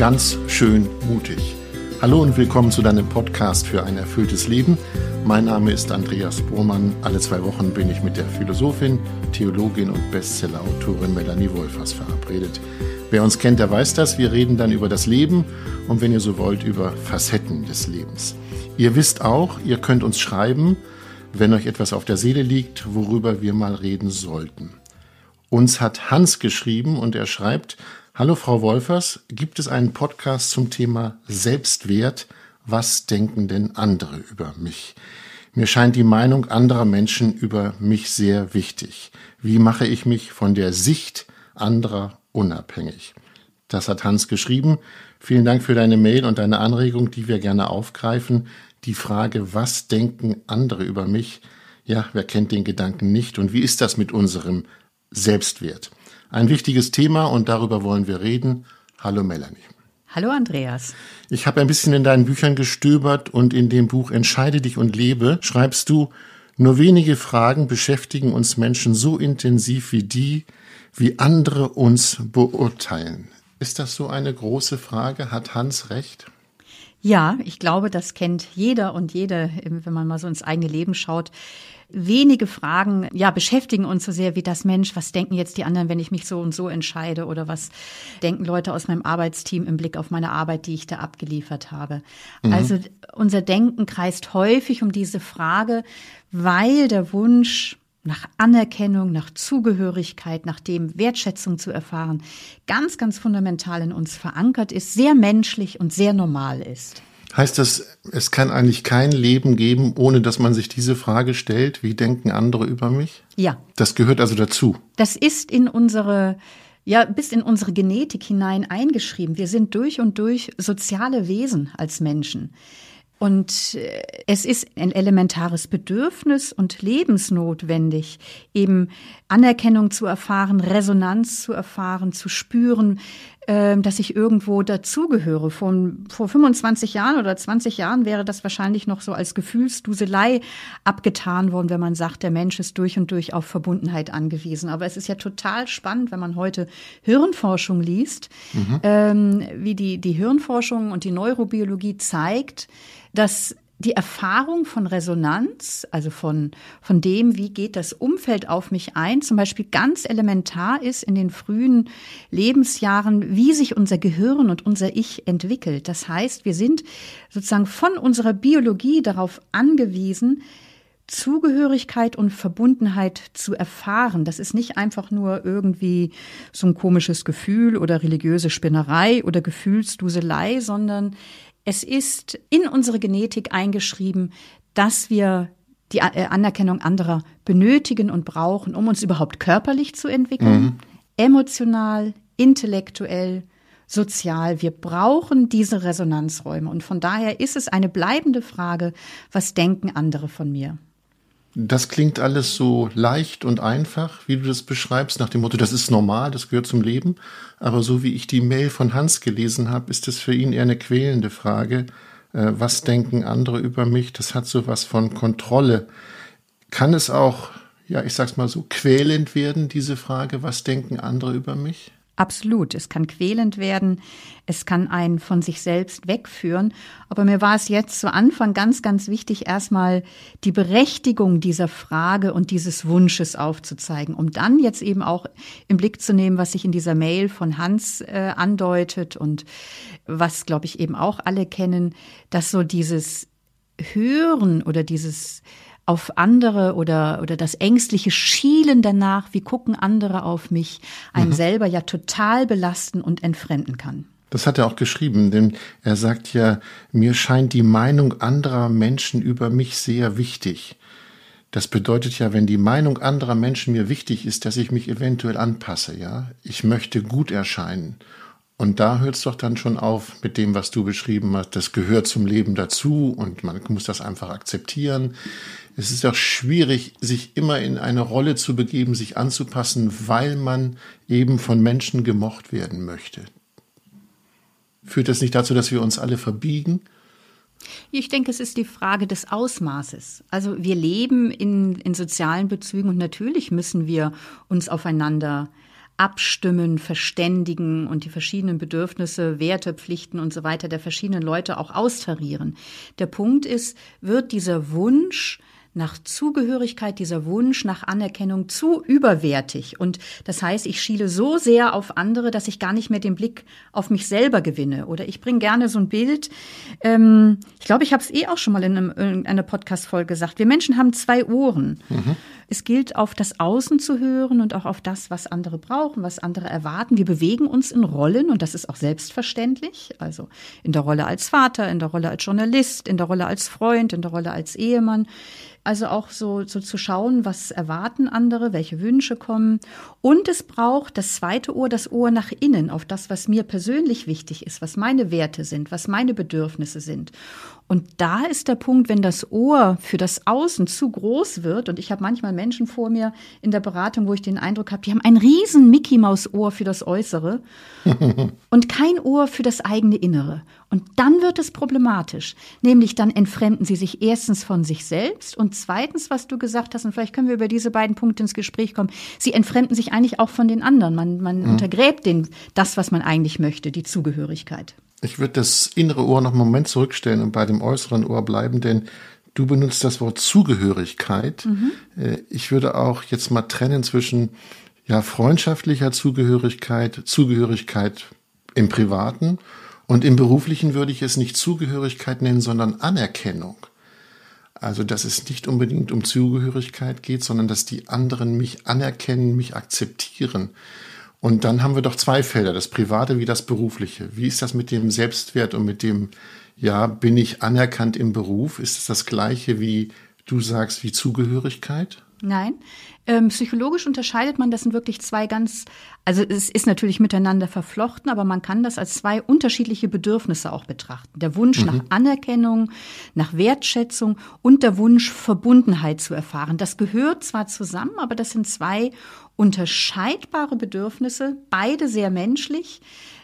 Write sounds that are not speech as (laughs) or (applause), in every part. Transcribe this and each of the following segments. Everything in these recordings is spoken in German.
ganz schön mutig. Hallo und willkommen zu deinem Podcast für ein erfülltes Leben. Mein Name ist Andreas Bohrmann. Alle zwei Wochen bin ich mit der Philosophin, Theologin und Bestsellerautorin Melanie Wolfers verabredet. Wer uns kennt, der weiß das. Wir reden dann über das Leben und wenn ihr so wollt, über Facetten des Lebens. Ihr wisst auch, ihr könnt uns schreiben, wenn euch etwas auf der Seele liegt, worüber wir mal reden sollten. Uns hat Hans geschrieben und er schreibt, Hallo Frau Wolfers, gibt es einen Podcast zum Thema Selbstwert? Was denken denn andere über mich? Mir scheint die Meinung anderer Menschen über mich sehr wichtig. Wie mache ich mich von der Sicht anderer unabhängig? Das hat Hans geschrieben. Vielen Dank für deine Mail und deine Anregung, die wir gerne aufgreifen. Die Frage, was denken andere über mich? Ja, wer kennt den Gedanken nicht? Und wie ist das mit unserem Selbstwert? Ein wichtiges Thema und darüber wollen wir reden. Hallo Melanie. Hallo Andreas. Ich habe ein bisschen in deinen Büchern gestöbert und in dem Buch Entscheide dich und lebe schreibst du, nur wenige Fragen beschäftigen uns Menschen so intensiv wie die, wie andere uns beurteilen. Ist das so eine große Frage? Hat Hans recht? Ja, ich glaube, das kennt jeder und jede, wenn man mal so ins eigene Leben schaut wenige Fragen ja beschäftigen uns so sehr wie das Mensch, was denken jetzt die anderen, wenn ich mich so und so entscheide oder was denken Leute aus meinem Arbeitsteam im Blick auf meine Arbeit, die ich da abgeliefert habe. Mhm. Also unser Denken kreist häufig um diese Frage, weil der Wunsch nach Anerkennung, nach Zugehörigkeit, nach dem Wertschätzung zu erfahren, ganz, ganz fundamental in uns verankert ist, sehr menschlich und sehr normal ist. Heißt das, es kann eigentlich kein Leben geben, ohne dass man sich diese Frage stellt, wie denken andere über mich? Ja. Das gehört also dazu. Das ist in unsere ja, bis in unsere Genetik hinein eingeschrieben. Wir sind durch und durch soziale Wesen als Menschen. Und äh, es ist ein elementares Bedürfnis und lebensnotwendig, eben Anerkennung zu erfahren, Resonanz zu erfahren, zu spüren, dass ich irgendwo dazugehöre. Vor, vor 25 Jahren oder 20 Jahren wäre das wahrscheinlich noch so als Gefühlsduselei abgetan worden, wenn man sagt, der Mensch ist durch und durch auf Verbundenheit angewiesen. Aber es ist ja total spannend, wenn man heute Hirnforschung liest, mhm. ähm, wie die, die Hirnforschung und die Neurobiologie zeigt, dass die Erfahrung von Resonanz, also von, von dem, wie geht das Umfeld auf mich ein, zum Beispiel ganz elementar ist in den frühen Lebensjahren, wie sich unser Gehirn und unser Ich entwickelt. Das heißt, wir sind sozusagen von unserer Biologie darauf angewiesen, Zugehörigkeit und Verbundenheit zu erfahren. Das ist nicht einfach nur irgendwie so ein komisches Gefühl oder religiöse Spinnerei oder Gefühlsduselei, sondern es ist in unsere Genetik eingeschrieben, dass wir die äh, Anerkennung anderer benötigen und brauchen, um uns überhaupt körperlich zu entwickeln, mhm. emotional, intellektuell, sozial. Wir brauchen diese Resonanzräume. Und von daher ist es eine bleibende Frage, was denken andere von mir? Das klingt alles so leicht und einfach, wie du das beschreibst, nach dem Motto, das ist normal, das gehört zum Leben. Aber so wie ich die Mail von Hans gelesen habe, ist es für ihn eher eine quälende Frage. Äh, was denken andere über mich? Das hat so was von Kontrolle. Kann es auch, ja, ich sag's mal so, quälend werden, diese Frage, was denken andere über mich? Absolut. Es kann quälend werden. Es kann einen von sich selbst wegführen. Aber mir war es jetzt zu Anfang ganz, ganz wichtig, erstmal die Berechtigung dieser Frage und dieses Wunsches aufzuzeigen, um dann jetzt eben auch im Blick zu nehmen, was sich in dieser Mail von Hans äh, andeutet und was, glaube ich, eben auch alle kennen, dass so dieses Hören oder dieses auf andere oder, oder das ängstliche Schielen danach, wie gucken andere auf mich, einen mhm. selber ja total belasten und entfremden kann. Das hat er auch geschrieben, denn er sagt ja, mir scheint die Meinung anderer Menschen über mich sehr wichtig. Das bedeutet ja, wenn die Meinung anderer Menschen mir wichtig ist, dass ich mich eventuell anpasse, ja. Ich möchte gut erscheinen. Und da hört es doch dann schon auf mit dem, was du beschrieben hast. Das gehört zum Leben dazu und man muss das einfach akzeptieren. Es ist doch schwierig, sich immer in eine Rolle zu begeben, sich anzupassen, weil man eben von Menschen gemocht werden möchte. Führt das nicht dazu, dass wir uns alle verbiegen? Ich denke, es ist die Frage des Ausmaßes. Also wir leben in, in sozialen Bezügen und natürlich müssen wir uns aufeinander abstimmen, verständigen und die verschiedenen Bedürfnisse, Werte, Pflichten und so weiter der verschiedenen Leute auch austarieren. Der Punkt ist, wird dieser Wunsch nach Zugehörigkeit, dieser Wunsch nach Anerkennung zu überwertig. Und das heißt, ich schiele so sehr auf andere, dass ich gar nicht mehr den Blick auf mich selber gewinne. Oder ich bringe gerne so ein Bild. Ähm, ich glaube, ich habe es eh auch schon mal in, einem, in einer Podcast-Folge gesagt. Wir Menschen haben zwei Ohren. Mhm. Es gilt, auf das Außen zu hören und auch auf das, was andere brauchen, was andere erwarten. Wir bewegen uns in Rollen und das ist auch selbstverständlich. Also in der Rolle als Vater, in der Rolle als Journalist, in der Rolle als Freund, in der Rolle als Ehemann. Also auch so, so zu schauen, was erwarten andere, welche Wünsche kommen. Und es braucht das zweite Ohr, das Ohr nach innen, auf das, was mir persönlich wichtig ist, was meine Werte sind, was meine Bedürfnisse sind. Und da ist der Punkt, wenn das Ohr für das Außen zu groß wird, und ich habe manchmal Menschen vor mir in der Beratung, wo ich den Eindruck habe, die haben ein riesen Mickey Maus Ohr für das Äußere (laughs) und kein Ohr für das eigene Innere. Und dann wird es problematisch. Nämlich dann entfremden sie sich erstens von sich selbst und zweitens, was du gesagt hast, und vielleicht können wir über diese beiden Punkte ins Gespräch kommen, sie entfremden sich eigentlich auch von den anderen. Man, man mhm. untergräbt den, das, was man eigentlich möchte, die Zugehörigkeit. Ich würde das innere Ohr noch einen Moment zurückstellen und bei dem äußeren Ohr bleiben, denn du benutzt das Wort Zugehörigkeit. Mhm. Äh, ich würde auch jetzt mal trennen zwischen ja, freundschaftlicher Zugehörigkeit, Zugehörigkeit im Privaten und im Beruflichen würde ich es nicht Zugehörigkeit nennen, sondern Anerkennung. Also, dass es nicht unbedingt um Zugehörigkeit geht, sondern dass die anderen mich anerkennen, mich akzeptieren. Und dann haben wir doch zwei Felder, das Private wie das Berufliche. Wie ist das mit dem Selbstwert und mit dem, ja, bin ich anerkannt im Beruf? Ist es das gleiche wie du sagst, wie Zugehörigkeit? Nein. Ähm, psychologisch unterscheidet man, das sind wirklich zwei ganz, also es ist natürlich miteinander verflochten, aber man kann das als zwei unterschiedliche Bedürfnisse auch betrachten. Der Wunsch mhm. nach Anerkennung, nach Wertschätzung und der Wunsch, Verbundenheit zu erfahren. Das gehört zwar zusammen, aber das sind zwei unterscheidbare Bedürfnisse, beide sehr menschlich.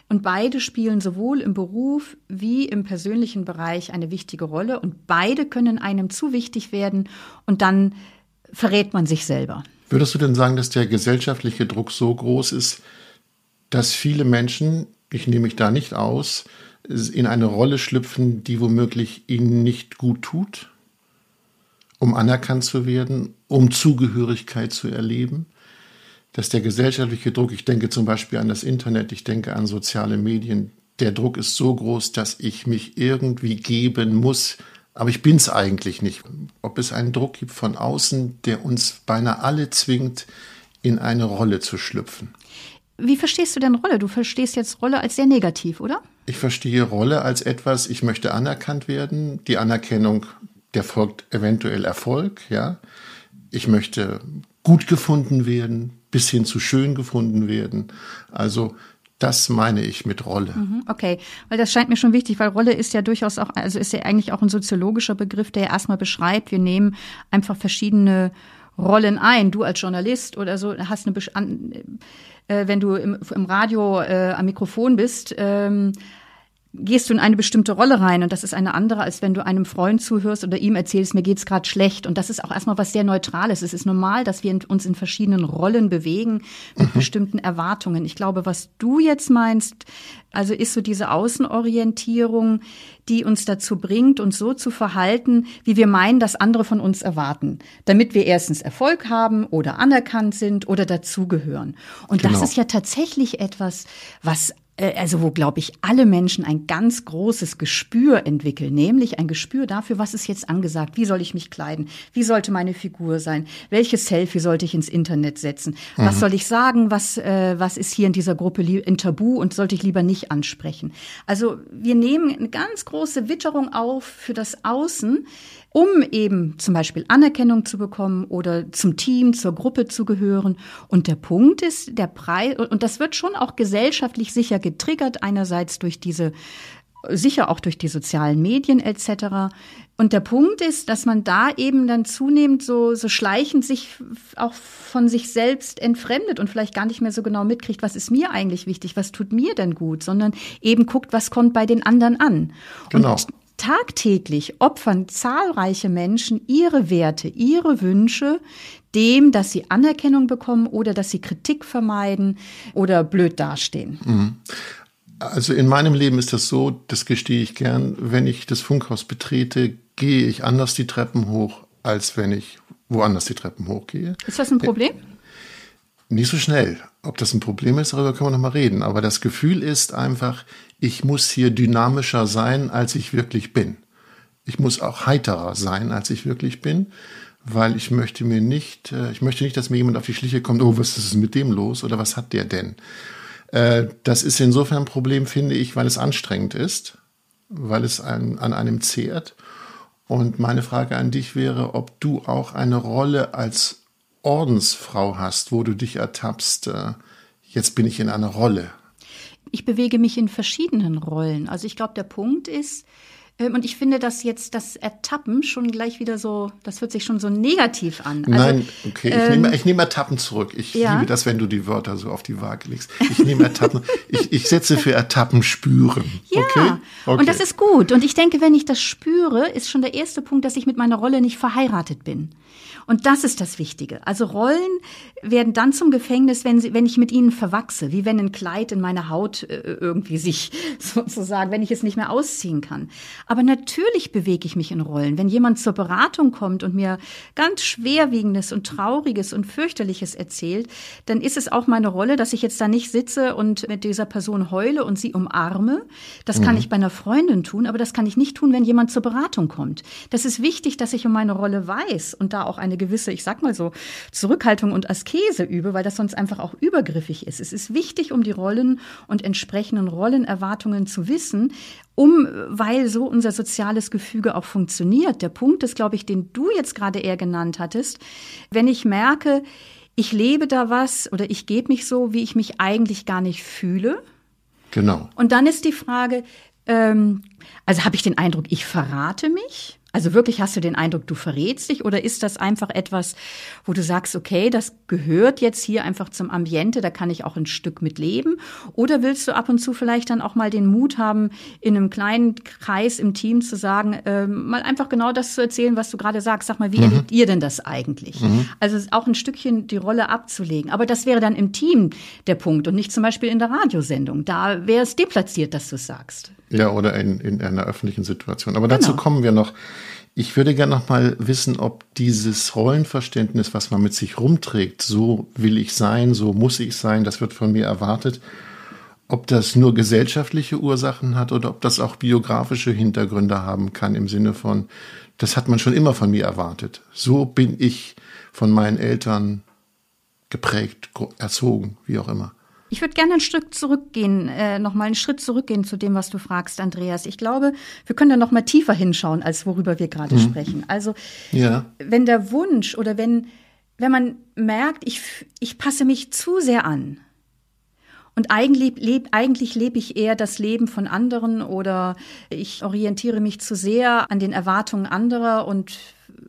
Und beide spielen sowohl im Beruf wie im persönlichen Bereich eine wichtige Rolle. Und beide können einem zu wichtig werden. Und dann verrät man sich selber. Würdest du denn sagen, dass der gesellschaftliche Druck so groß ist, dass viele Menschen, ich nehme mich da nicht aus, in eine Rolle schlüpfen, die womöglich ihnen nicht gut tut, um anerkannt zu werden, um Zugehörigkeit zu erleben? Dass der gesellschaftliche Druck, ich denke zum Beispiel an das Internet, ich denke an soziale Medien, der Druck ist so groß, dass ich mich irgendwie geben muss, aber ich bin es eigentlich nicht. Ob es einen Druck gibt von außen, der uns beinahe alle zwingt, in eine Rolle zu schlüpfen. Wie verstehst du denn Rolle? Du verstehst jetzt Rolle als sehr negativ, oder? Ich verstehe Rolle als etwas, ich möchte anerkannt werden. Die Anerkennung, der folgt eventuell Erfolg, ja. Ich möchte gut gefunden werden, bis hin zu schön gefunden werden. Also das meine ich mit Rolle. Mhm, okay, weil das scheint mir schon wichtig, weil Rolle ist ja durchaus auch, also ist ja eigentlich auch ein soziologischer Begriff, der ja erstmal beschreibt, wir nehmen einfach verschiedene Rollen ein. Du als Journalist oder so hast eine, äh, wenn du im, im Radio äh, am Mikrofon bist, ähm, gehst du in eine bestimmte Rolle rein und das ist eine andere, als wenn du einem Freund zuhörst oder ihm erzählst, mir geht's gerade schlecht. Und das ist auch erstmal was sehr Neutrales. Es ist normal, dass wir uns in verschiedenen Rollen bewegen mit mhm. bestimmten Erwartungen. Ich glaube, was du jetzt meinst, also ist so diese Außenorientierung, die uns dazu bringt, uns so zu verhalten, wie wir meinen, dass andere von uns erwarten, damit wir erstens Erfolg haben oder anerkannt sind oder dazugehören. Und genau. das ist ja tatsächlich etwas, was also wo, glaube ich, alle Menschen ein ganz großes Gespür entwickeln, nämlich ein Gespür dafür, was ist jetzt angesagt, wie soll ich mich kleiden, wie sollte meine Figur sein, welches Selfie sollte ich ins Internet setzen, mhm. was soll ich sagen, was, äh, was ist hier in dieser Gruppe ein Tabu und sollte ich lieber nicht ansprechen. Also wir nehmen eine ganz große Witterung auf für das Außen, um eben zum Beispiel Anerkennung zu bekommen oder zum Team, zur Gruppe zu gehören. Und der Punkt ist, der Preis, und das wird schon auch gesellschaftlich sicher getriggert, einerseits durch diese sicher auch durch die sozialen Medien etc. Und der Punkt ist, dass man da eben dann zunehmend so, so schleichend sich auch von sich selbst entfremdet und vielleicht gar nicht mehr so genau mitkriegt, was ist mir eigentlich wichtig, was tut mir denn gut, sondern eben guckt, was kommt bei den anderen an. Genau. Und tagtäglich opfern zahlreiche Menschen ihre Werte, ihre Wünsche dem, dass sie Anerkennung bekommen oder dass sie Kritik vermeiden oder blöd dastehen. Mhm. Also in meinem Leben ist das so, das gestehe ich gern, wenn ich das Funkhaus betrete, gehe ich anders die Treppen hoch, als wenn ich woanders die Treppen hochgehe. Ist das ein Problem? Nicht so schnell. Ob das ein Problem ist, darüber können wir noch mal reden. Aber das Gefühl ist einfach, ich muss hier dynamischer sein, als ich wirklich bin. Ich muss auch heiterer sein, als ich wirklich bin, weil ich möchte mir nicht, äh, ich möchte nicht, dass mir jemand auf die Schliche kommt, oh, was ist mit dem los oder was hat der denn? Äh, das ist insofern ein Problem, finde ich, weil es anstrengend ist, weil es an, an einem zehrt. Und meine Frage an dich wäre, ob du auch eine Rolle als Ordensfrau hast, wo du dich ertappst, äh, jetzt bin ich in einer Rolle. Ich bewege mich in verschiedenen Rollen. Also ich glaube, der Punkt ist, und ich finde, dass jetzt das Ertappen schon gleich wieder so, das hört sich schon so negativ an. Also, Nein, okay, ich, ähm, nehme, ich nehme Ertappen zurück. Ich ja? liebe das, wenn du die Wörter so auf die Waage legst. Ich nehme Ertappen, (laughs) ich, ich setze für Ertappen spüren. Ja, okay? okay? und das ist gut. Und ich denke, wenn ich das spüre, ist schon der erste Punkt, dass ich mit meiner Rolle nicht verheiratet bin. Und das ist das Wichtige. Also Rollen werden dann zum Gefängnis, wenn, sie, wenn ich mit ihnen verwachse, wie wenn ein Kleid in meine Haut äh, irgendwie sich (laughs) sozusagen, wenn ich es nicht mehr ausziehen kann. Aber natürlich bewege ich mich in Rollen. Wenn jemand zur Beratung kommt und mir ganz schwerwiegendes und trauriges und fürchterliches erzählt, dann ist es auch meine Rolle, dass ich jetzt da nicht sitze und mit dieser Person heule und sie umarme. Das mhm. kann ich bei einer Freundin tun, aber das kann ich nicht tun, wenn jemand zur Beratung kommt. Das ist wichtig, dass ich um meine Rolle weiß und da auch eine gewisse, ich sag mal so, Zurückhaltung und Askese übe, weil das sonst einfach auch übergriffig ist. Es ist wichtig, um die Rollen und entsprechenden Rollenerwartungen zu wissen, um, weil so unser soziales Gefüge auch funktioniert. Der Punkt ist, glaube ich, den du jetzt gerade eher genannt hattest. Wenn ich merke, ich lebe da was oder ich gebe mich so, wie ich mich eigentlich gar nicht fühle. Genau. Und dann ist die Frage, ähm, also habe ich den Eindruck, ich verrate mich? Also wirklich hast du den Eindruck, du verrätst dich oder ist das einfach etwas, wo du sagst, okay, das gehört jetzt hier einfach zum Ambiente, da kann ich auch ein Stück mit leben? Oder willst du ab und zu vielleicht dann auch mal den Mut haben, in einem kleinen Kreis im Team zu sagen, äh, mal einfach genau das zu erzählen, was du gerade sagst. Sag mal, wie mhm. erlebt ihr denn das eigentlich? Mhm. Also auch ein Stückchen die Rolle abzulegen. Aber das wäre dann im Team der Punkt und nicht zum Beispiel in der Radiosendung. Da wäre es deplatziert, dass du es sagst. Ja, oder in, in einer öffentlichen Situation. Aber dazu genau. kommen wir noch. Ich würde gerne noch mal wissen, ob dieses Rollenverständnis, was man mit sich rumträgt, so will ich sein, so muss ich sein, das wird von mir erwartet, ob das nur gesellschaftliche Ursachen hat oder ob das auch biografische Hintergründe haben kann im Sinne von, das hat man schon immer von mir erwartet. So bin ich von meinen Eltern geprägt, erzogen, wie auch immer. Ich würde gerne ein Stück zurückgehen, äh, noch mal einen Schritt zurückgehen zu dem, was du fragst, Andreas. Ich glaube, wir können da noch mal tiefer hinschauen, als worüber wir gerade mhm. sprechen. Also, ja. wenn der Wunsch oder wenn, wenn man merkt, ich, ich passe mich zu sehr an und eigentlich lebe eigentlich lebe ich eher das Leben von anderen oder ich orientiere mich zu sehr an den Erwartungen anderer und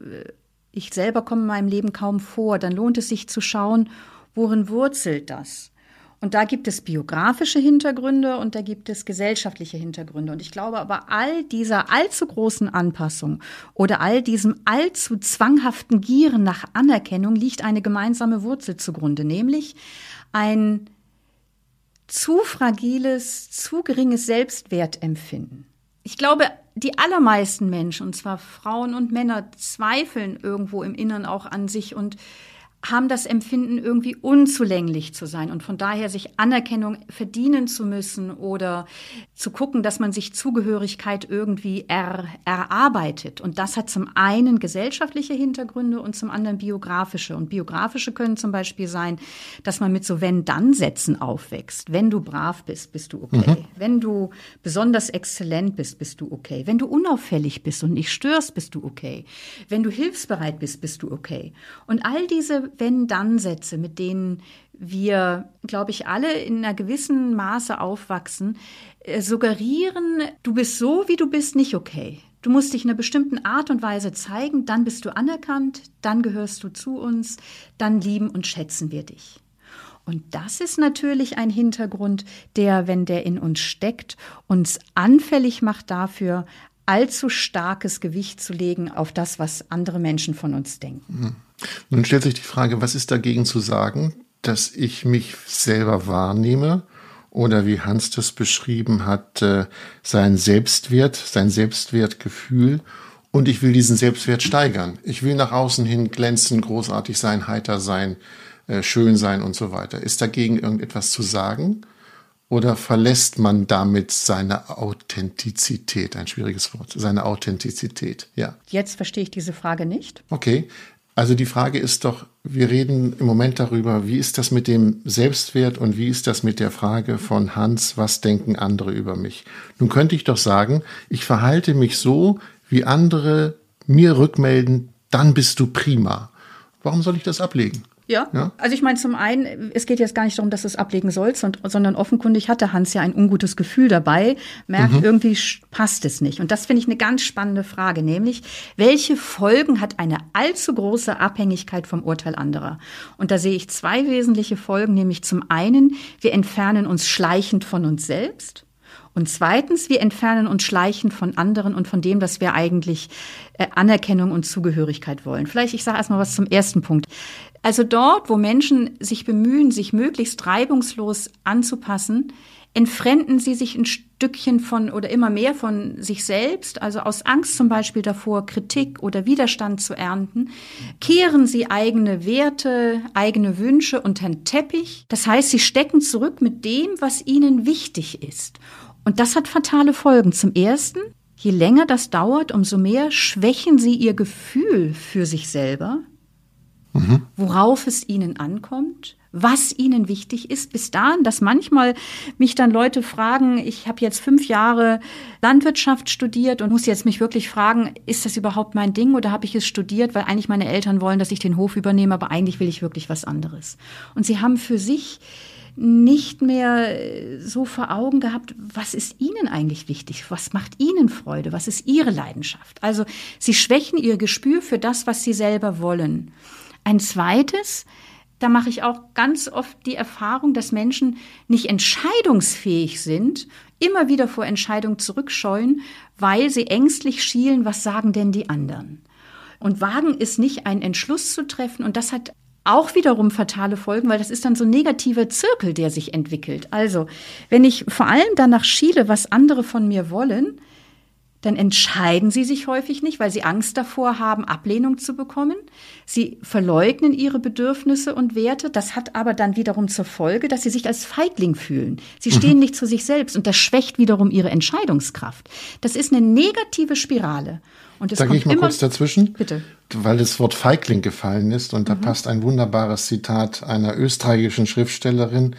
äh, ich selber komme in meinem Leben kaum vor, dann lohnt es sich zu schauen, worin wurzelt das? Und da gibt es biografische Hintergründe und da gibt es gesellschaftliche Hintergründe. Und ich glaube aber, all dieser allzu großen Anpassung oder all diesem allzu zwanghaften Gieren nach Anerkennung liegt eine gemeinsame Wurzel zugrunde, nämlich ein zu fragiles, zu geringes Selbstwertempfinden. Ich glaube, die allermeisten Menschen, und zwar Frauen und Männer, zweifeln irgendwo im Innern auch an sich und haben das Empfinden, irgendwie unzulänglich zu sein und von daher sich Anerkennung verdienen zu müssen oder zu gucken, dass man sich Zugehörigkeit irgendwie er, erarbeitet. Und das hat zum einen gesellschaftliche Hintergründe und zum anderen biografische. Und biografische können zum Beispiel sein, dass man mit so Wenn-Dann-Sätzen aufwächst. Wenn du brav bist, bist du okay. Mhm. Wenn du besonders exzellent bist, bist du okay. Wenn du unauffällig bist und nicht störst, bist du okay. Wenn du hilfsbereit bist, bist du okay. Und all diese wenn-Dann-Sätze, mit denen wir, glaube ich, alle in einer gewissen Maße aufwachsen, äh, suggerieren, du bist so, wie du bist, nicht okay. Du musst dich in einer bestimmten Art und Weise zeigen, dann bist du anerkannt, dann gehörst du zu uns, dann lieben und schätzen wir dich. Und das ist natürlich ein Hintergrund, der, wenn der in uns steckt, uns anfällig macht dafür, allzu starkes Gewicht zu legen auf das, was andere Menschen von uns denken. Hm. Nun stellt sich die Frage, was ist dagegen zu sagen, dass ich mich selber wahrnehme oder wie Hans das beschrieben hat, äh, sein Selbstwert, sein Selbstwertgefühl und ich will diesen Selbstwert steigern. Ich will nach außen hin glänzen, großartig sein, heiter sein, äh, schön sein und so weiter. Ist dagegen irgendetwas zu sagen? Oder verlässt man damit seine Authentizität? Ein schwieriges Wort. Seine Authentizität, ja. Jetzt verstehe ich diese Frage nicht. Okay. Also die Frage ist doch, wir reden im Moment darüber, wie ist das mit dem Selbstwert und wie ist das mit der Frage von Hans, was denken andere über mich? Nun könnte ich doch sagen, ich verhalte mich so, wie andere mir rückmelden, dann bist du prima. Warum soll ich das ablegen? Ja. ja. Also ich meine, zum einen, es geht jetzt gar nicht darum, dass du es ablegen sollst, sondern offenkundig hatte Hans ja ein ungutes Gefühl dabei, merkt, mhm. irgendwie passt es nicht. Und das finde ich eine ganz spannende Frage, nämlich, welche Folgen hat eine allzu große Abhängigkeit vom Urteil anderer? Und da sehe ich zwei wesentliche Folgen, nämlich zum einen, wir entfernen uns schleichend von uns selbst. Und zweitens, wir entfernen uns schleichend von anderen und von dem, dass wir eigentlich äh, Anerkennung und Zugehörigkeit wollen. Vielleicht, ich sage erstmal was zum ersten Punkt. Also dort, wo Menschen sich bemühen, sich möglichst reibungslos anzupassen, entfremden sie sich ein Stückchen von oder immer mehr von sich selbst, also aus Angst zum Beispiel davor, Kritik oder Widerstand zu ernten, kehren sie eigene Werte, eigene Wünsche unter den Teppich. Das heißt, sie stecken zurück mit dem, was ihnen wichtig ist. Und das hat fatale Folgen. Zum Ersten, je länger das dauert, umso mehr schwächen sie ihr Gefühl für sich selber, mhm. worauf es ihnen ankommt, was ihnen wichtig ist, bis dahin, dass manchmal mich dann Leute fragen, ich habe jetzt fünf Jahre Landwirtschaft studiert und muss jetzt mich wirklich fragen, ist das überhaupt mein Ding oder habe ich es studiert, weil eigentlich meine Eltern wollen, dass ich den Hof übernehme, aber eigentlich will ich wirklich was anderes. Und sie haben für sich nicht mehr äh, so vor Augen gehabt, was ist Ihnen eigentlich wichtig? Was macht Ihnen Freude? Was ist Ihre Leidenschaft? Also Sie schwächen Ihr Gespür für das, was Sie selber wollen. Ein zweites, da mache ich auch ganz oft die Erfahrung, dass Menschen nicht entscheidungsfähig sind, immer wieder vor Entscheidungen zurückscheuen, weil sie ängstlich schielen, was sagen denn die anderen? Und wagen ist nicht, einen Entschluss zu treffen. Und das hat auch wiederum fatale Folgen, weil das ist dann so ein negativer Zirkel, der sich entwickelt. Also, wenn ich vor allem danach schiele, was andere von mir wollen, dann entscheiden sie sich häufig nicht, weil sie Angst davor haben, Ablehnung zu bekommen. Sie verleugnen ihre Bedürfnisse und Werte. Das hat aber dann wiederum zur Folge, dass sie sich als Feigling fühlen. Sie stehen mhm. nicht zu sich selbst und das schwächt wiederum ihre Entscheidungskraft. Das ist eine negative Spirale. Und es da gehe ich mal kurz dazwischen. Bitte. Weil das Wort Feigling gefallen ist und da mhm. passt ein wunderbares Zitat einer österreichischen Schriftstellerin,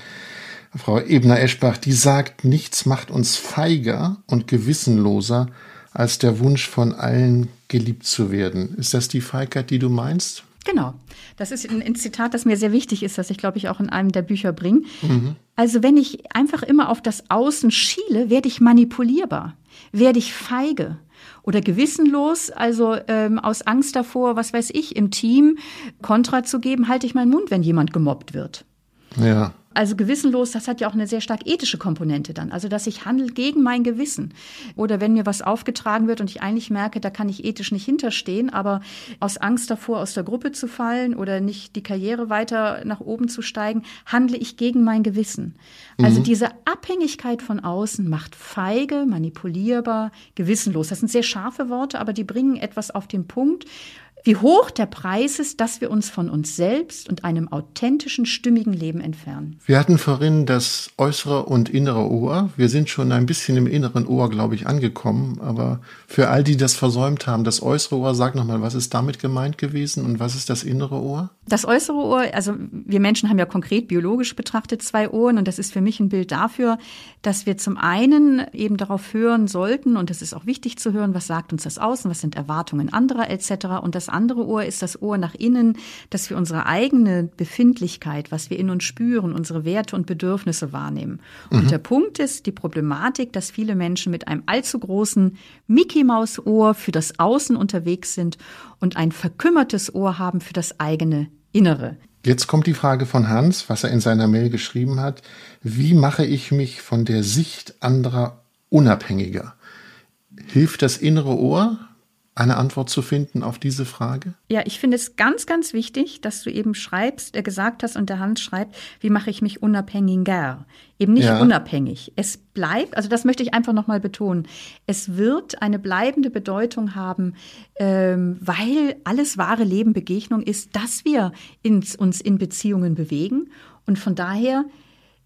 Frau Ebner-Eschbach, die sagt, nichts macht uns feiger und gewissenloser als der Wunsch von allen geliebt zu werden. Ist das die Feigheit, die du meinst? Genau. Das ist ein, Zitat, das mir sehr wichtig ist, das ich, glaube ich, auch in einem der Bücher bringe. Mhm. Also wenn ich einfach immer auf das Außen schiele, werde ich manipulierbar, werde ich feige oder gewissenlos, also ähm, aus Angst davor, was weiß ich, im Team Kontra zu geben, halte ich meinen Mund, wenn jemand gemobbt wird. Ja. Also gewissenlos, das hat ja auch eine sehr stark ethische Komponente dann. Also, dass ich handle gegen mein Gewissen. Oder wenn mir was aufgetragen wird und ich eigentlich merke, da kann ich ethisch nicht hinterstehen, aber aus Angst davor, aus der Gruppe zu fallen oder nicht die Karriere weiter nach oben zu steigen, handle ich gegen mein Gewissen. Also mhm. diese Abhängigkeit von außen macht feige, manipulierbar, gewissenlos. Das sind sehr scharfe Worte, aber die bringen etwas auf den Punkt, wie hoch der Preis ist, dass wir uns von uns selbst und einem authentischen, stimmigen Leben entfernen. Wir hatten vorhin das äußere und innere Ohr. Wir sind schon ein bisschen im inneren Ohr, glaube ich, angekommen. Aber für all die das versäumt haben, das äußere Ohr, sag nochmal, was ist damit gemeint gewesen und was ist das innere Ohr? Das äußere Ohr, also wir Menschen haben ja konkret biologisch betrachtet zwei Ohren und das ist für mich ein Bild dafür, dass wir zum einen eben darauf hören sollten und es ist auch wichtig zu hören, was sagt uns das Außen, was sind Erwartungen anderer etc. Und das andere Ohr ist das Ohr nach innen, dass wir unsere eigene Befindlichkeit, was wir in uns spüren, unsere Werte und Bedürfnisse wahrnehmen. Mhm. Und der Punkt ist die Problematik, dass viele Menschen mit einem allzu großen Mickey-Maus-Ohr für das Außen unterwegs sind und ein verkümmertes Ohr haben für das eigene Innere. Jetzt kommt die Frage von Hans, was er in seiner Mail geschrieben hat. Wie mache ich mich von der Sicht anderer unabhängiger? Hilft das innere Ohr, eine Antwort zu finden auf diese Frage? Ja, ich finde es ganz, ganz wichtig, dass du eben schreibst, äh, gesagt hast und der Hans schreibt, wie mache ich mich unabhängiger? Eben nicht ja. unabhängig. Es bleibt, also das möchte ich einfach nochmal betonen, es wird eine bleibende Bedeutung haben, ähm, weil alles wahre Leben Begegnung ist, dass wir ins, uns in Beziehungen bewegen. Und von daher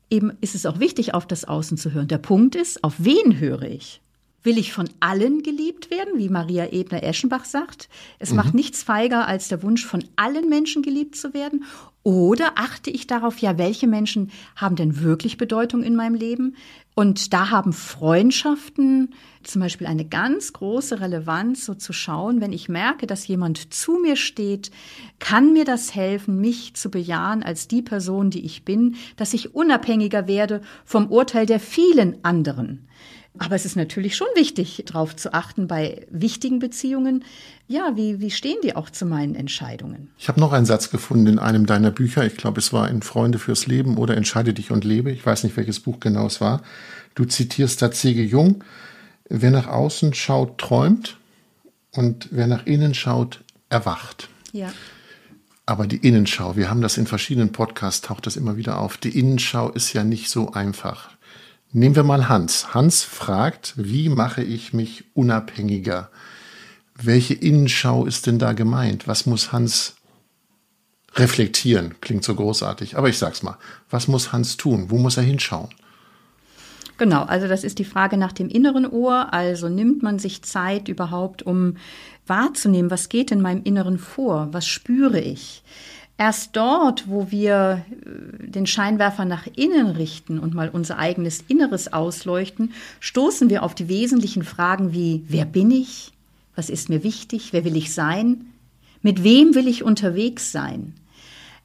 eben ist es auch wichtig, auf das Außen zu hören. Der Punkt ist, auf wen höre ich? Will ich von allen geliebt werden, wie Maria Ebner-Eschenbach sagt? Es mhm. macht nichts feiger als der Wunsch, von allen Menschen geliebt zu werden. Oder achte ich darauf, ja, welche Menschen haben denn wirklich Bedeutung in meinem Leben? Und da haben Freundschaften zum Beispiel eine ganz große Relevanz, so zu schauen, wenn ich merke, dass jemand zu mir steht, kann mir das helfen, mich zu bejahen als die Person, die ich bin, dass ich unabhängiger werde vom Urteil der vielen anderen. Aber es ist natürlich schon wichtig, darauf zu achten bei wichtigen Beziehungen. Ja, wie, wie stehen die auch zu meinen Entscheidungen? Ich habe noch einen Satz gefunden in einem deiner Bücher. Ich glaube, es war in Freunde fürs Leben oder Entscheide dich und lebe. Ich weiß nicht, welches Buch genau es war. Du zitierst da C.G. Jung. Wer nach außen schaut, träumt. Und wer nach innen schaut, erwacht. Ja. Aber die Innenschau, wir haben das in verschiedenen Podcasts, taucht das immer wieder auf. Die Innenschau ist ja nicht so einfach. Nehmen wir mal Hans. Hans fragt, wie mache ich mich unabhängiger? Welche Innenschau ist denn da gemeint? Was muss Hans reflektieren? Klingt so großartig, aber ich sag's mal. Was muss Hans tun? Wo muss er hinschauen? Genau, also das ist die Frage nach dem inneren Ohr. Also nimmt man sich Zeit überhaupt, um wahrzunehmen, was geht in meinem Inneren vor? Was spüre ich? Erst dort, wo wir äh, den Scheinwerfer nach innen richten und mal unser eigenes Inneres ausleuchten, stoßen wir auf die wesentlichen Fragen wie, wer bin ich? Was ist mir wichtig? Wer will ich sein? Mit wem will ich unterwegs sein?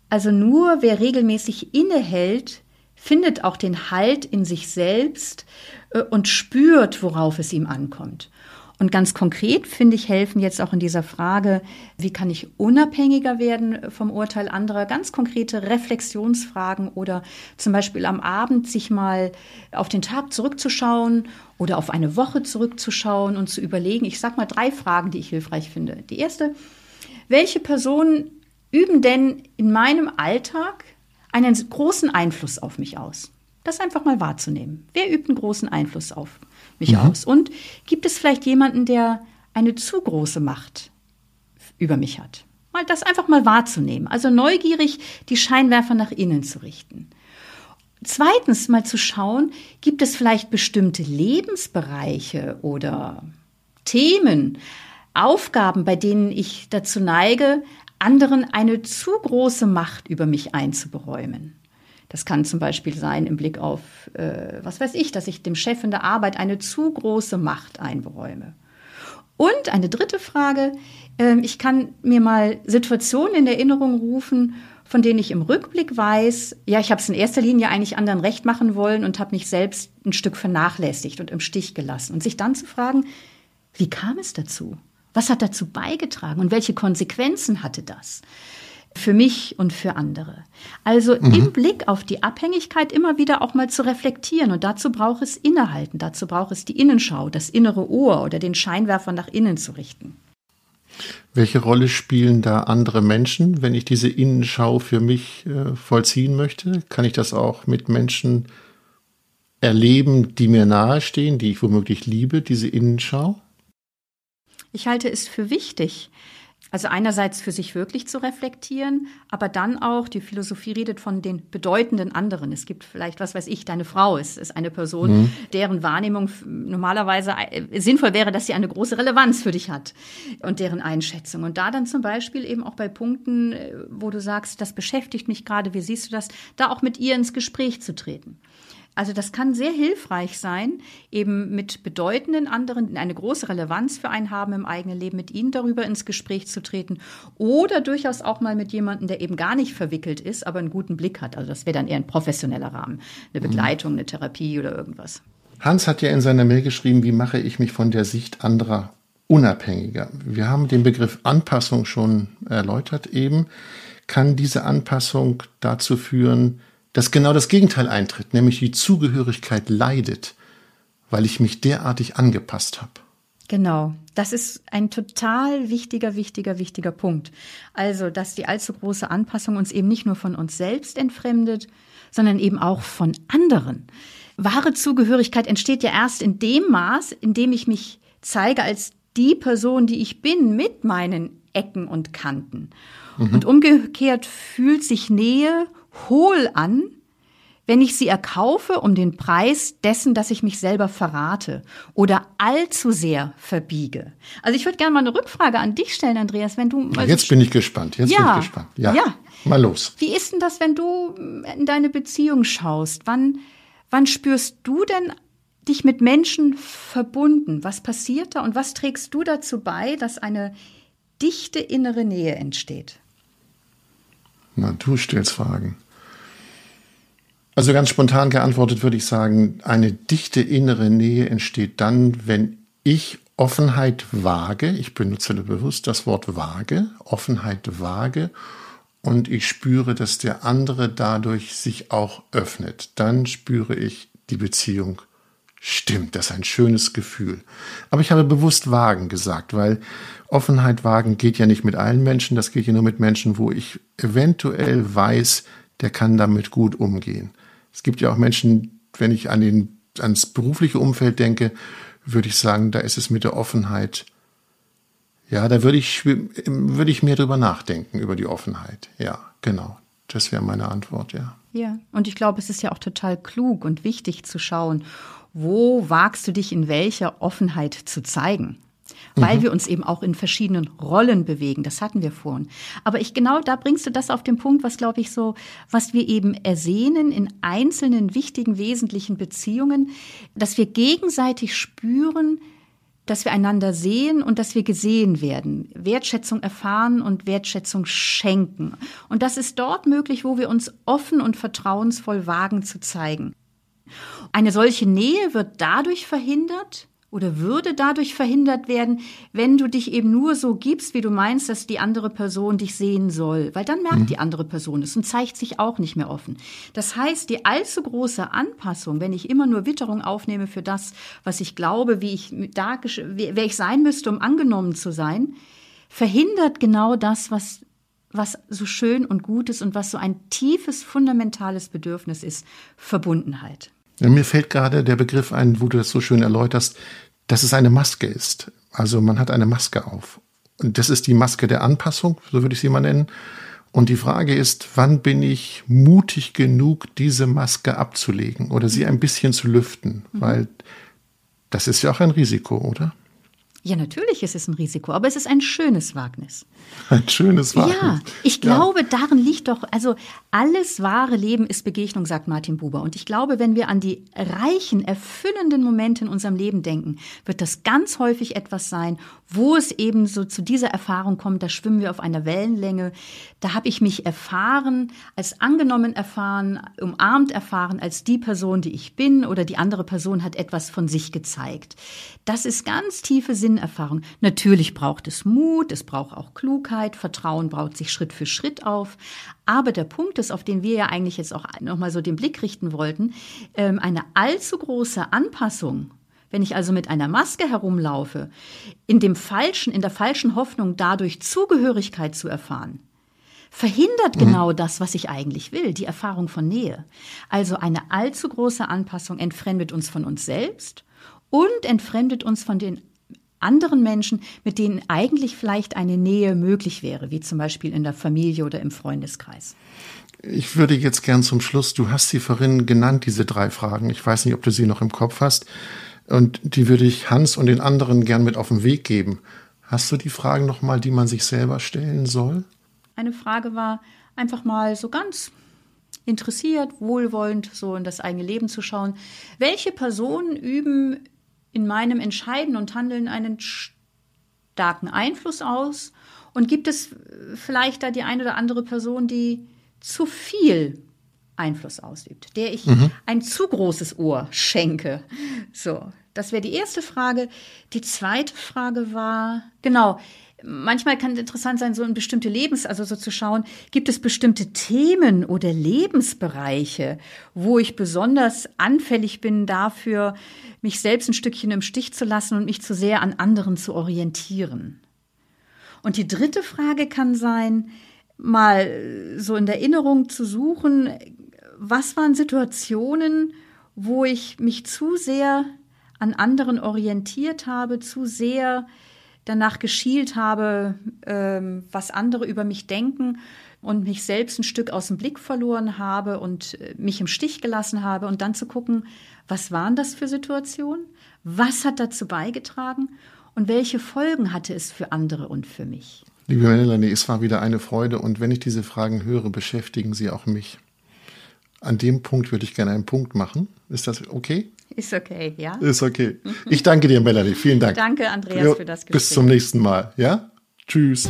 Also nur wer regelmäßig innehält, findet auch den Halt in sich selbst äh, und spürt, worauf es ihm ankommt. Und ganz konkret finde ich helfen jetzt auch in dieser Frage, wie kann ich unabhängiger werden vom Urteil anderer, ganz konkrete Reflexionsfragen oder zum Beispiel am Abend sich mal auf den Tag zurückzuschauen oder auf eine Woche zurückzuschauen und zu überlegen. Ich sage mal drei Fragen, die ich hilfreich finde. Die erste, welche Personen üben denn in meinem Alltag einen großen Einfluss auf mich aus? Das einfach mal wahrzunehmen. Wer übt einen großen Einfluss auf mich mhm. aus? Und gibt es vielleicht jemanden, der eine zu große Macht über mich hat? Mal das einfach mal wahrzunehmen. Also neugierig die Scheinwerfer nach innen zu richten. Zweitens mal zu schauen, gibt es vielleicht bestimmte Lebensbereiche oder Themen, Aufgaben, bei denen ich dazu neige, anderen eine zu große Macht über mich einzuberäumen. Das kann zum Beispiel sein im Blick auf, äh, was weiß ich, dass ich dem Chef in der Arbeit eine zu große Macht einberäume. Und eine dritte Frage, äh, ich kann mir mal Situationen in Erinnerung rufen, von denen ich im Rückblick weiß, ja, ich habe es in erster Linie eigentlich anderen recht machen wollen und habe mich selbst ein Stück vernachlässigt und im Stich gelassen. Und sich dann zu fragen, wie kam es dazu? Was hat dazu beigetragen und welche Konsequenzen hatte das? Für mich und für andere. Also mhm. im Blick auf die Abhängigkeit immer wieder auch mal zu reflektieren. Und dazu braucht es Innehalten, dazu braucht es die Innenschau, das innere Ohr oder den Scheinwerfer nach innen zu richten. Welche Rolle spielen da andere Menschen, wenn ich diese Innenschau für mich äh, vollziehen möchte? Kann ich das auch mit Menschen erleben, die mir nahestehen, die ich womöglich liebe, diese Innenschau? Ich halte es für wichtig, also einerseits für sich wirklich zu reflektieren, aber dann auch, die Philosophie redet von den bedeutenden anderen. Es gibt vielleicht, was weiß ich, deine Frau ist, ist eine Person, mhm. deren Wahrnehmung normalerweise äh, sinnvoll wäre, dass sie eine große Relevanz für dich hat und deren Einschätzung. Und da dann zum Beispiel eben auch bei Punkten, äh, wo du sagst, das beschäftigt mich gerade, wie siehst du das, da auch mit ihr ins Gespräch zu treten. Also das kann sehr hilfreich sein, eben mit bedeutenden anderen, die eine große Relevanz für einen haben im eigenen Leben, mit ihnen darüber ins Gespräch zu treten oder durchaus auch mal mit jemandem, der eben gar nicht verwickelt ist, aber einen guten Blick hat. Also das wäre dann eher ein professioneller Rahmen, eine mhm. Begleitung, eine Therapie oder irgendwas. Hans hat ja in seiner Mail geschrieben, wie mache ich mich von der Sicht anderer unabhängiger. Wir haben den Begriff Anpassung schon erläutert eben. Kann diese Anpassung dazu führen, dass genau das Gegenteil eintritt, nämlich die Zugehörigkeit leidet, weil ich mich derartig angepasst habe. Genau, das ist ein total wichtiger, wichtiger, wichtiger Punkt. Also, dass die allzu große Anpassung uns eben nicht nur von uns selbst entfremdet, sondern eben auch von anderen. Wahre Zugehörigkeit entsteht ja erst in dem Maß, in dem ich mich zeige als die Person, die ich bin, mit meinen Ecken und Kanten. Mhm. Und umgekehrt fühlt sich Nähe hohl an, wenn ich sie erkaufe um den Preis dessen, dass ich mich selber verrate oder allzu sehr verbiege. Also ich würde gerne mal eine Rückfrage an dich stellen, Andreas, wenn du also Jetzt bin ich gespannt. Jetzt ja, bin ich gespannt. Ja, ja. Mal los. Wie ist denn das, wenn du in deine Beziehung schaust? Wann wann spürst du denn dich mit Menschen verbunden? Was passiert da und was trägst du dazu bei, dass eine dichte innere Nähe entsteht? Na, du stellst Fragen. Also ganz spontan geantwortet würde ich sagen, eine dichte innere Nähe entsteht dann, wenn ich Offenheit wage, ich benutze bewusst das Wort wage, Offenheit wage und ich spüre, dass der andere dadurch sich auch öffnet. Dann spüre ich, die Beziehung stimmt. Das ist ein schönes Gefühl. Aber ich habe bewusst wagen gesagt, weil Offenheit wagen geht ja nicht mit allen Menschen, das geht ja nur mit Menschen, wo ich eventuell weiß, der kann damit gut umgehen. Es gibt ja auch Menschen, wenn ich an den, ans berufliche Umfeld denke, würde ich sagen, da ist es mit der Offenheit, ja, da würde ich, würde ich mehr drüber nachdenken, über die Offenheit. Ja, genau. Das wäre meine Antwort, ja. Ja, und ich glaube, es ist ja auch total klug und wichtig zu schauen, wo wagst du dich in welcher Offenheit zu zeigen? Weil mhm. wir uns eben auch in verschiedenen Rollen bewegen. Das hatten wir vorhin. Aber ich genau da bringst du das auf den Punkt, was glaube ich so, was wir eben ersehnen in einzelnen wichtigen, wesentlichen Beziehungen, dass wir gegenseitig spüren, dass wir einander sehen und dass wir gesehen werden, Wertschätzung erfahren und Wertschätzung schenken. Und das ist dort möglich, wo wir uns offen und vertrauensvoll wagen zu zeigen. Eine solche Nähe wird dadurch verhindert, oder würde dadurch verhindert werden, wenn du dich eben nur so gibst, wie du meinst, dass die andere Person dich sehen soll. Weil dann merkt mhm. die andere Person es und zeigt sich auch nicht mehr offen. Das heißt, die allzu große Anpassung, wenn ich immer nur Witterung aufnehme für das, was ich glaube, wie ich, da, wer ich sein müsste, um angenommen zu sein, verhindert genau das, was was so schön und gut ist und was so ein tiefes, fundamentales Bedürfnis ist, Verbundenheit. Mir fällt gerade der Begriff ein, wo du das so schön erläuterst, dass es eine Maske ist. Also man hat eine Maske auf. Und das ist die Maske der Anpassung, so würde ich sie mal nennen. Und die Frage ist, wann bin ich mutig genug, diese Maske abzulegen oder sie ein bisschen zu lüften? Mhm. Weil das ist ja auch ein Risiko, oder? Ja, natürlich ist es ein Risiko, aber es ist ein schönes Wagnis. (laughs) Ein schönes Wagnis. Ja, ich glaube, ja. darin liegt doch, also alles wahre Leben ist Begegnung, sagt Martin Buber. Und ich glaube, wenn wir an die reichen, erfüllenden Momente in unserem Leben denken, wird das ganz häufig etwas sein, wo es eben so zu dieser Erfahrung kommt, da schwimmen wir auf einer Wellenlänge, da habe ich mich erfahren, als angenommen erfahren, umarmt erfahren, als die Person, die ich bin, oder die andere Person hat etwas von sich gezeigt. Das ist ganz tiefe Sinnerfahrung. Natürlich braucht es Mut, es braucht auch Klugheit, Vertrauen baut sich Schritt für Schritt auf. Aber der Punkt ist, auf den wir ja eigentlich jetzt auch nochmal so den Blick richten wollten, ähm, eine allzu große Anpassung wenn ich also mit einer Maske herumlaufe, in dem falschen, in der falschen Hoffnung dadurch Zugehörigkeit zu erfahren, verhindert mhm. genau das, was ich eigentlich will, die Erfahrung von Nähe. Also eine allzu große Anpassung entfremdet uns von uns selbst und entfremdet uns von den anderen Menschen, mit denen eigentlich vielleicht eine Nähe möglich wäre, wie zum Beispiel in der Familie oder im Freundeskreis. Ich würde jetzt gern zum Schluss, du hast sie vorhin genannt, diese drei Fragen. Ich weiß nicht, ob du sie noch im Kopf hast. Und die würde ich Hans und den anderen gern mit auf den Weg geben. Hast du die Fragen nochmal, die man sich selber stellen soll? Eine Frage war einfach mal so ganz interessiert, wohlwollend so in das eigene Leben zu schauen. Welche Personen üben in meinem Entscheiden und Handeln einen starken Einfluss aus? Und gibt es vielleicht da die eine oder andere Person, die zu viel Einfluss ausübt, der ich mhm. ein zu großes Ohr schenke. So, das wäre die erste Frage. Die zweite Frage war, genau, manchmal kann es interessant sein, so in bestimmte Lebens, also so zu schauen, gibt es bestimmte Themen oder Lebensbereiche, wo ich besonders anfällig bin dafür, mich selbst ein Stückchen im Stich zu lassen und mich zu sehr an anderen zu orientieren. Und die dritte Frage kann sein, mal so in der Erinnerung zu suchen, was waren Situationen, wo ich mich zu sehr an anderen orientiert habe, zu sehr danach geschielt habe, ähm, was andere über mich denken und mich selbst ein Stück aus dem Blick verloren habe und äh, mich im Stich gelassen habe und dann zu gucken, was waren das für Situationen? Was hat dazu beigetragen? Und welche Folgen hatte es für andere und für mich? Liebe Melanie, es war wieder eine Freude und wenn ich diese Fragen höre, beschäftigen sie auch mich. An dem Punkt würde ich gerne einen Punkt machen. Ist das okay? Ist okay, ja. Ist okay. Ich danke dir, Melanie. Vielen Dank. Danke, Andreas, jo, für das Gespräch. Bis zum nächsten Mal. Ja? Tschüss.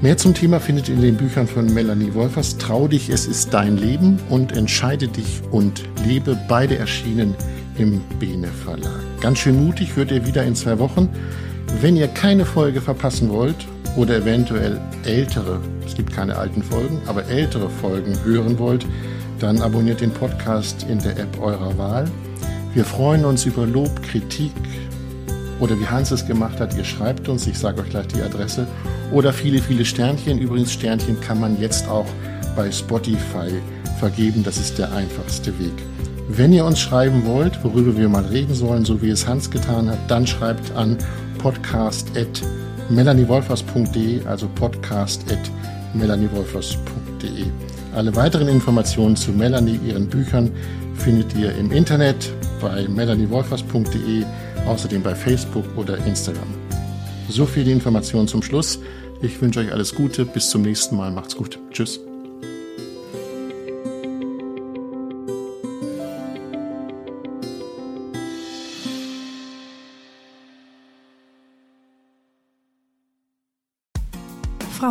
Mehr zum Thema findet ihr in den Büchern von Melanie Wolfers. Trau dich, es ist dein Leben und entscheide dich und lebe. Beide erschienen im Bene Verlag. Ganz schön mutig hört ihr wieder in zwei Wochen. Wenn ihr keine Folge verpassen wollt oder eventuell ältere, es gibt keine alten Folgen, aber ältere Folgen hören wollt, dann abonniert den Podcast in der App eurer Wahl. Wir freuen uns über Lob, Kritik oder wie Hans es gemacht hat, ihr schreibt uns, ich sage euch gleich die Adresse, oder viele, viele Sternchen. Übrigens, Sternchen kann man jetzt auch bei Spotify vergeben, das ist der einfachste Weg. Wenn ihr uns schreiben wollt, worüber wir mal reden sollen, so wie es Hans getan hat, dann schreibt an podcast@ melaniewolfers.de, also podcast at melaniewolfers.de. Alle weiteren Informationen zu Melanie, ihren Büchern, findet ihr im Internet bei melaniewolfers.de, außerdem bei Facebook oder Instagram. So viele Informationen zum Schluss. Ich wünsche euch alles Gute. Bis zum nächsten Mal. Macht's gut. Tschüss.